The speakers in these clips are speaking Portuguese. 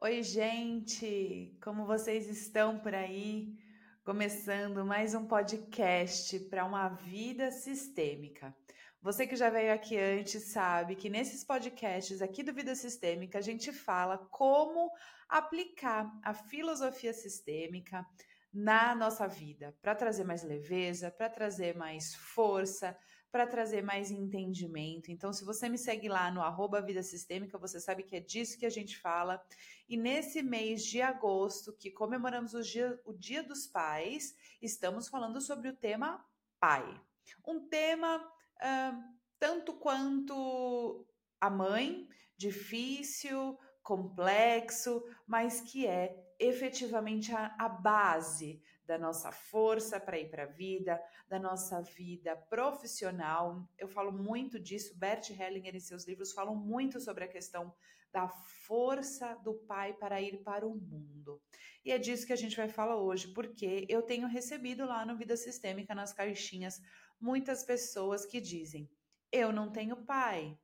Oi, gente! Como vocês estão por aí? Começando mais um podcast para uma vida sistêmica. Você que já veio aqui antes sabe que nesses podcasts aqui do Vida Sistêmica a gente fala como aplicar a filosofia sistêmica na nossa vida, para trazer mais leveza, para trazer mais força, para trazer mais entendimento. Então, se você me segue lá no arroba Vida Sistêmica, você sabe que é disso que a gente fala. E nesse mês de agosto, que comemoramos o dia, o dia dos Pais, estamos falando sobre o tema pai. Um tema uh, tanto quanto a mãe, difícil, complexo, mas que é efetivamente a, a base da nossa força para ir para a vida, da nossa vida profissional. Eu falo muito disso, Bert Hellinger em seus livros falam muito sobre a questão da força do pai para ir para o mundo. E é disso que a gente vai falar hoje, porque eu tenho recebido lá no Vida Sistêmica, nas caixinhas, muitas pessoas que dizem: Eu não tenho pai,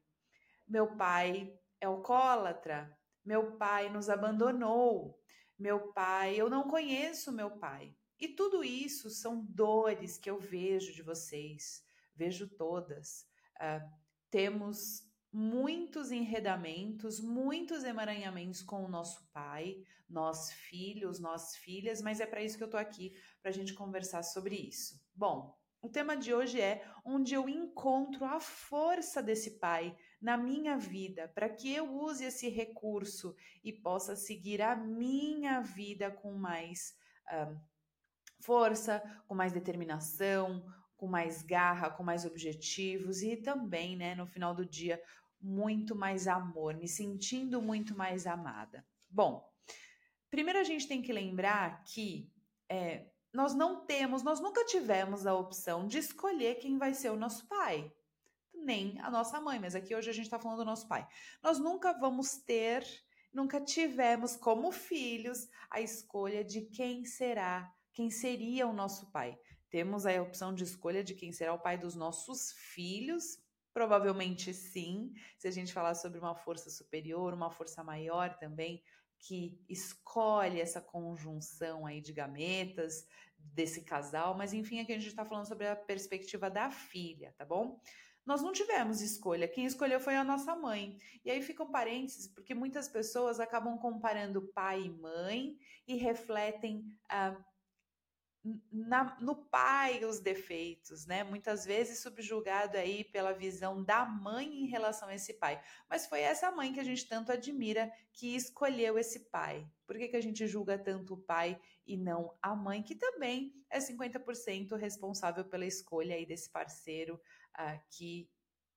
meu pai é alcoólatra, meu pai nos abandonou, meu pai, eu não conheço meu pai. E tudo isso são dores que eu vejo de vocês, vejo todas. Uh, temos muitos enredamentos, muitos emaranhamentos com o nosso pai, nós filhos, nós filhas, mas é para isso que eu tô aqui, para a gente conversar sobre isso. Bom, o tema de hoje é onde eu encontro a força desse pai na minha vida, para que eu use esse recurso e possa seguir a minha vida com mais. Uh, força, com mais determinação, com mais garra, com mais objetivos e também, né, no final do dia, muito mais amor, me sentindo muito mais amada. Bom, primeiro a gente tem que lembrar que é, nós não temos, nós nunca tivemos a opção de escolher quem vai ser o nosso pai, nem a nossa mãe, mas aqui hoje a gente está falando do nosso pai. Nós nunca vamos ter, nunca tivemos como filhos a escolha de quem será quem seria o nosso pai. Temos a opção de escolha de quem será o pai dos nossos filhos. Provavelmente sim, se a gente falar sobre uma força superior, uma força maior também, que escolhe essa conjunção aí de gametas desse casal, mas enfim, aqui a gente está falando sobre a perspectiva da filha, tá bom? Nós não tivemos escolha, quem escolheu foi a nossa mãe. E aí ficam parênteses, porque muitas pessoas acabam comparando pai e mãe e refletem ah, na, no pai os defeitos, né? Muitas vezes subjugado aí pela visão da mãe em relação a esse pai. Mas foi essa mãe que a gente tanto admira que escolheu esse pai. Por que, que a gente julga tanto o pai e não a mãe, que também é 50% responsável pela escolha aí desse parceiro uh, que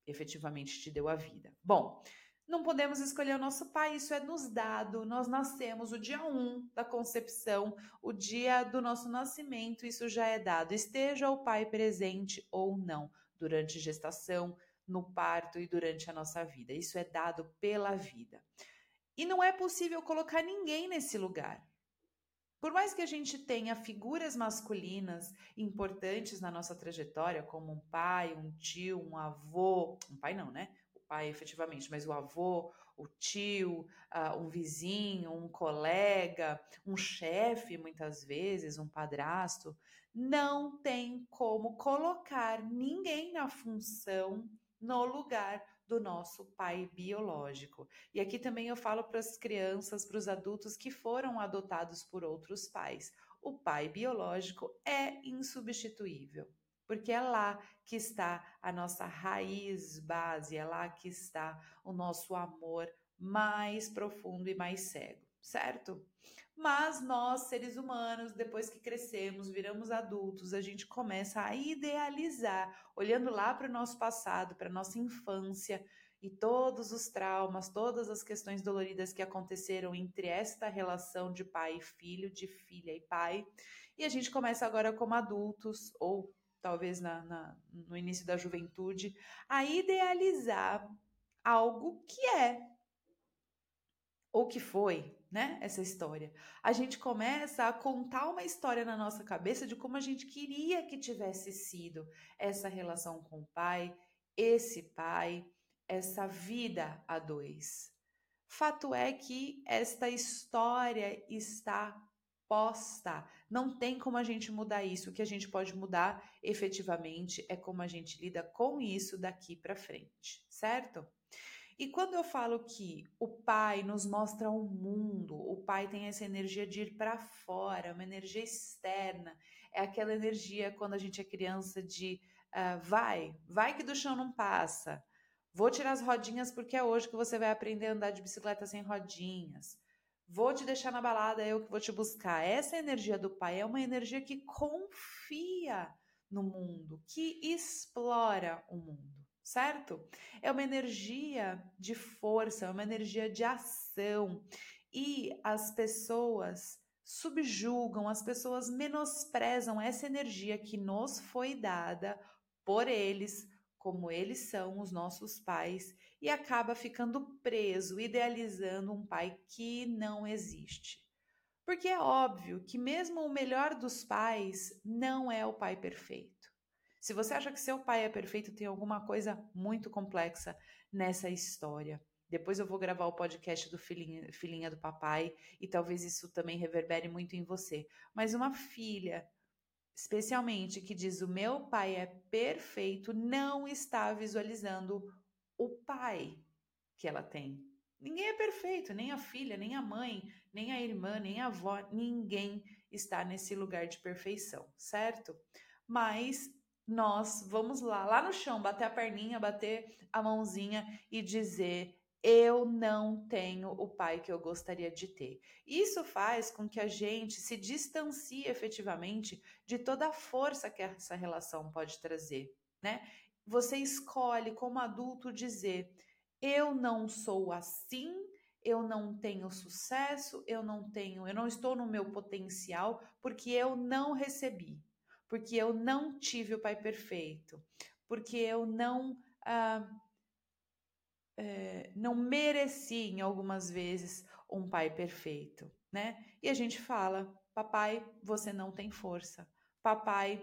efetivamente te deu a vida? Bom, não podemos escolher o nosso pai, isso é nos dado. Nós nascemos o dia 1 da concepção, o dia do nosso nascimento, isso já é dado. Esteja o pai presente ou não, durante gestação, no parto e durante a nossa vida. Isso é dado pela vida. E não é possível colocar ninguém nesse lugar. Por mais que a gente tenha figuras masculinas importantes na nossa trajetória, como um pai, um tio, um avô, um pai não, né? Pai efetivamente, mas o avô, o tio, uh, um vizinho, um colega, um chefe, muitas vezes, um padrasto, não tem como colocar ninguém na função, no lugar do nosso pai biológico. E aqui também eu falo para as crianças, para os adultos que foram adotados por outros pais. O pai biológico é insubstituível porque é lá que está a nossa raiz base, é lá que está o nosso amor mais profundo e mais cego, certo? Mas nós, seres humanos, depois que crescemos, viramos adultos, a gente começa a idealizar, olhando lá para o nosso passado, para a nossa infância e todos os traumas, todas as questões doloridas que aconteceram entre esta relação de pai e filho, de filha e pai. E a gente começa agora como adultos ou talvez na, na, no início da juventude, a idealizar algo que é ou que foi, né? Essa história. A gente começa a contar uma história na nossa cabeça de como a gente queria que tivesse sido essa relação com o pai, esse pai, essa vida a dois. Fato é que esta história está posta. Não tem como a gente mudar isso. O que a gente pode mudar efetivamente é como a gente lida com isso daqui para frente, certo? E quando eu falo que o pai nos mostra o mundo, o pai tem essa energia de ir para fora, uma energia externa, é aquela energia quando a gente é criança de uh, vai, vai que do chão não passa. Vou tirar as rodinhas porque é hoje que você vai aprender a andar de bicicleta sem rodinhas. Vou te deixar na balada, é eu que vou te buscar. Essa energia do pai é uma energia que confia no mundo, que explora o mundo, certo? É uma energia de força, é uma energia de ação. E as pessoas subjugam, as pessoas menosprezam essa energia que nos foi dada por eles, como eles são os nossos pais, e acaba ficando preso, idealizando um pai que não existe. Porque é óbvio que, mesmo o melhor dos pais, não é o pai perfeito. Se você acha que seu pai é perfeito, tem alguma coisa muito complexa nessa história. Depois eu vou gravar o podcast do filhinha, filhinha do papai e talvez isso também reverbere muito em você. Mas uma filha, especialmente que diz o meu pai é perfeito, não está visualizando o pai que ela tem. Ninguém é perfeito, nem a filha, nem a mãe, nem a irmã, nem a avó, ninguém está nesse lugar de perfeição, certo? Mas nós vamos lá, lá no chão, bater a perninha, bater a mãozinha e dizer: eu não tenho o pai que eu gostaria de ter. Isso faz com que a gente se distancie efetivamente de toda a força que essa relação pode trazer, né? Você escolhe como adulto dizer: eu não sou assim, eu não tenho sucesso, eu não tenho, eu não estou no meu potencial porque eu não recebi, porque eu não tive o pai perfeito, porque eu não ah, é, não mereci em algumas vezes um pai perfeito, né? E a gente fala, papai, você não tem força, papai,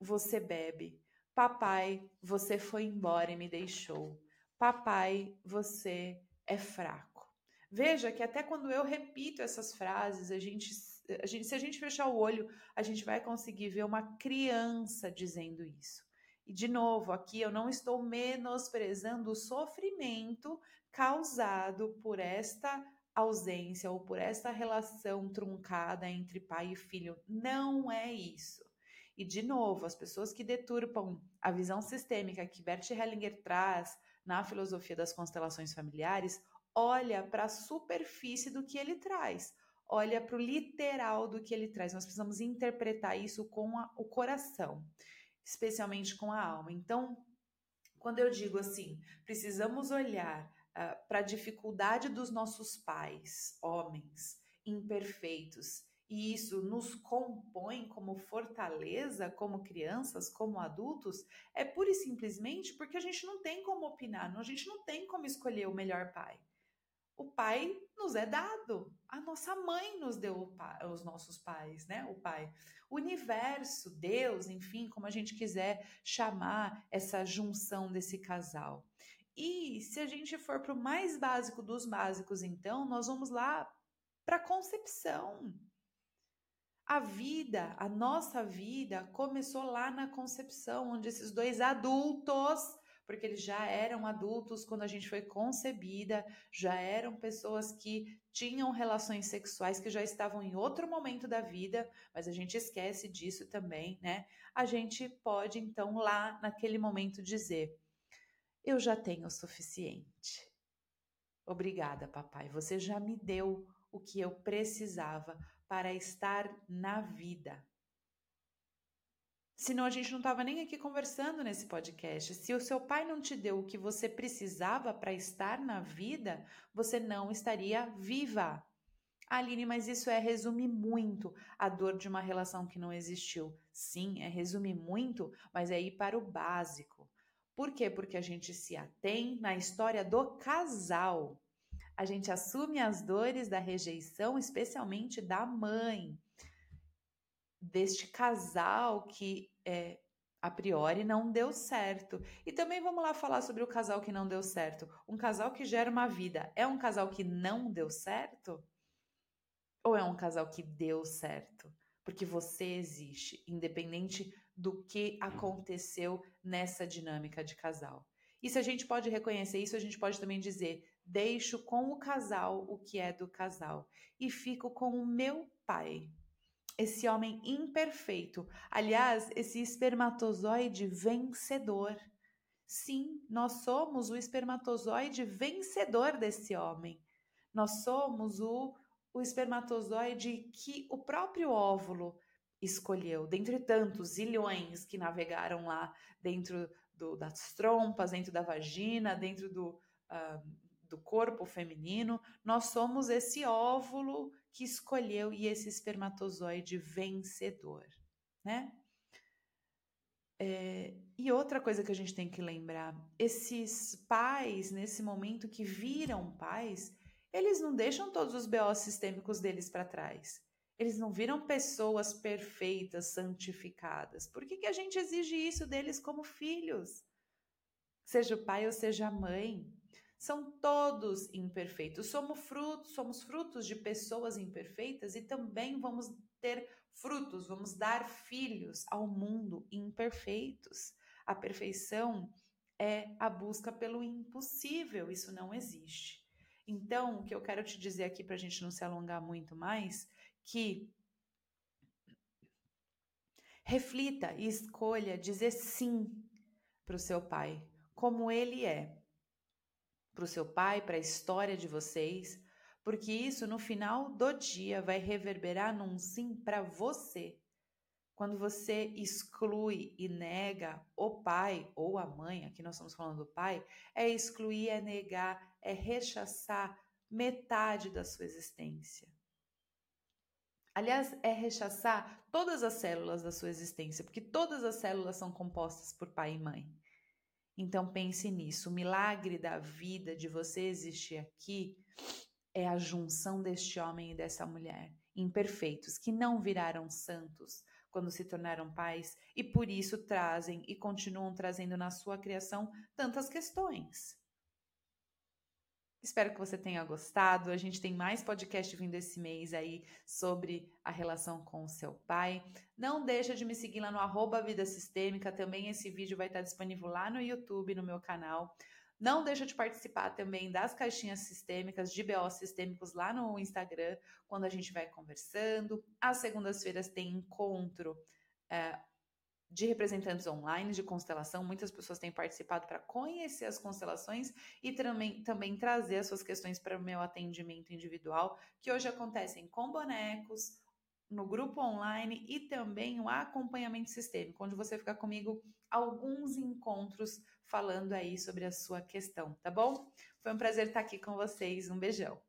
você bebe, papai, você foi embora e me deixou, papai, você é fraco. Veja que até quando eu repito essas frases, a gente, a gente, se a gente fechar o olho, a gente vai conseguir ver uma criança dizendo isso. E de novo, aqui eu não estou menosprezando o sofrimento causado por esta ausência ou por esta relação truncada entre pai e filho. Não é isso. E de novo, as pessoas que deturpam a visão sistêmica que Bert Hellinger traz na filosofia das constelações familiares, olha para a superfície do que ele traz, olha para o literal do que ele traz. Nós precisamos interpretar isso com a, o coração especialmente com a alma. Então, quando eu digo assim, precisamos olhar uh, para a dificuldade dos nossos pais, homens, imperfeitos, e isso nos compõe como fortaleza, como crianças, como adultos, é pura e simplesmente porque a gente não tem como opinar, a gente não tem como escolher o melhor pai o pai nos é dado. A nossa mãe nos deu os nossos pais, né? O pai. O universo, Deus, enfim, como a gente quiser chamar essa junção desse casal. E se a gente for para o mais básico dos básicos, então, nós vamos lá para a concepção. A vida, a nossa vida, começou lá na concepção, onde esses dois adultos porque eles já eram adultos quando a gente foi concebida, já eram pessoas que tinham relações sexuais que já estavam em outro momento da vida, mas a gente esquece disso também, né? A gente pode então lá naquele momento dizer: eu já tenho o suficiente. Obrigada, papai. Você já me deu o que eu precisava para estar na vida. Senão a gente não estava nem aqui conversando nesse podcast. Se o seu pai não te deu o que você precisava para estar na vida, você não estaria viva. Aline, mas isso é resumir muito a dor de uma relação que não existiu. Sim, é resumir muito, mas é ir para o básico. Por quê? Porque a gente se atém na história do casal. A gente assume as dores da rejeição, especialmente da mãe deste casal que é, a priori não deu certo. E também vamos lá falar sobre o casal que não deu certo. Um casal que gera uma vida é um casal que não deu certo? Ou é um casal que deu certo? Porque você existe, independente do que aconteceu nessa dinâmica de casal. E se a gente pode reconhecer isso, a gente pode também dizer: deixo com o casal o que é do casal e fico com o meu pai esse homem imperfeito. Aliás, esse espermatozoide vencedor. Sim, nós somos o espermatozoide vencedor desse homem. Nós somos o, o espermatozoide que o próprio óvulo escolheu, dentre tantos zilhões que navegaram lá dentro do, das trompas, dentro da vagina, dentro do, uh, do corpo feminino. Nós somos esse óvulo que escolheu e esse espermatozoide vencedor, né? É, e outra coisa que a gente tem que lembrar: esses pais, nesse momento que viram pais, eles não deixam todos os BO sistêmicos deles para trás. Eles não viram pessoas perfeitas, santificadas. Por que, que a gente exige isso deles como filhos? Seja o pai ou seja a mãe são todos imperfeitos. Somos frutos, somos frutos de pessoas imperfeitas e também vamos ter frutos, vamos dar filhos ao mundo imperfeitos. A perfeição é a busca pelo impossível, isso não existe. Então, o que eu quero te dizer aqui para a gente não se alongar muito mais, que reflita e escolha dizer sim para o seu pai, como ele é para o seu pai, para a história de vocês, porque isso no final do dia vai reverberar num sim para você. Quando você exclui e nega o pai ou a mãe, aqui nós estamos falando do pai, é excluir, é negar, é rechaçar metade da sua existência. Aliás, é rechaçar todas as células da sua existência, porque todas as células são compostas por pai e mãe. Então pense nisso. O milagre da vida de você existir aqui é a junção deste homem e dessa mulher, imperfeitos, que não viraram santos quando se tornaram pais e por isso trazem e continuam trazendo na sua criação tantas questões. Espero que você tenha gostado. A gente tem mais podcast vindo esse mês aí sobre a relação com o seu pai. Não deixa de me seguir lá no arroba Vida Sistêmica. Também esse vídeo vai estar disponível lá no YouTube, no meu canal. Não deixa de participar também das caixinhas sistêmicas, de BO sistêmicos lá no Instagram, quando a gente vai conversando. Às segundas-feiras tem encontro é, de representantes online de constelação. Muitas pessoas têm participado para conhecer as constelações e também, também trazer as suas questões para o meu atendimento individual, que hoje acontecem com bonecos, no grupo online e também o acompanhamento sistêmico, onde você fica comigo alguns encontros falando aí sobre a sua questão, tá bom? Foi um prazer estar aqui com vocês. Um beijão.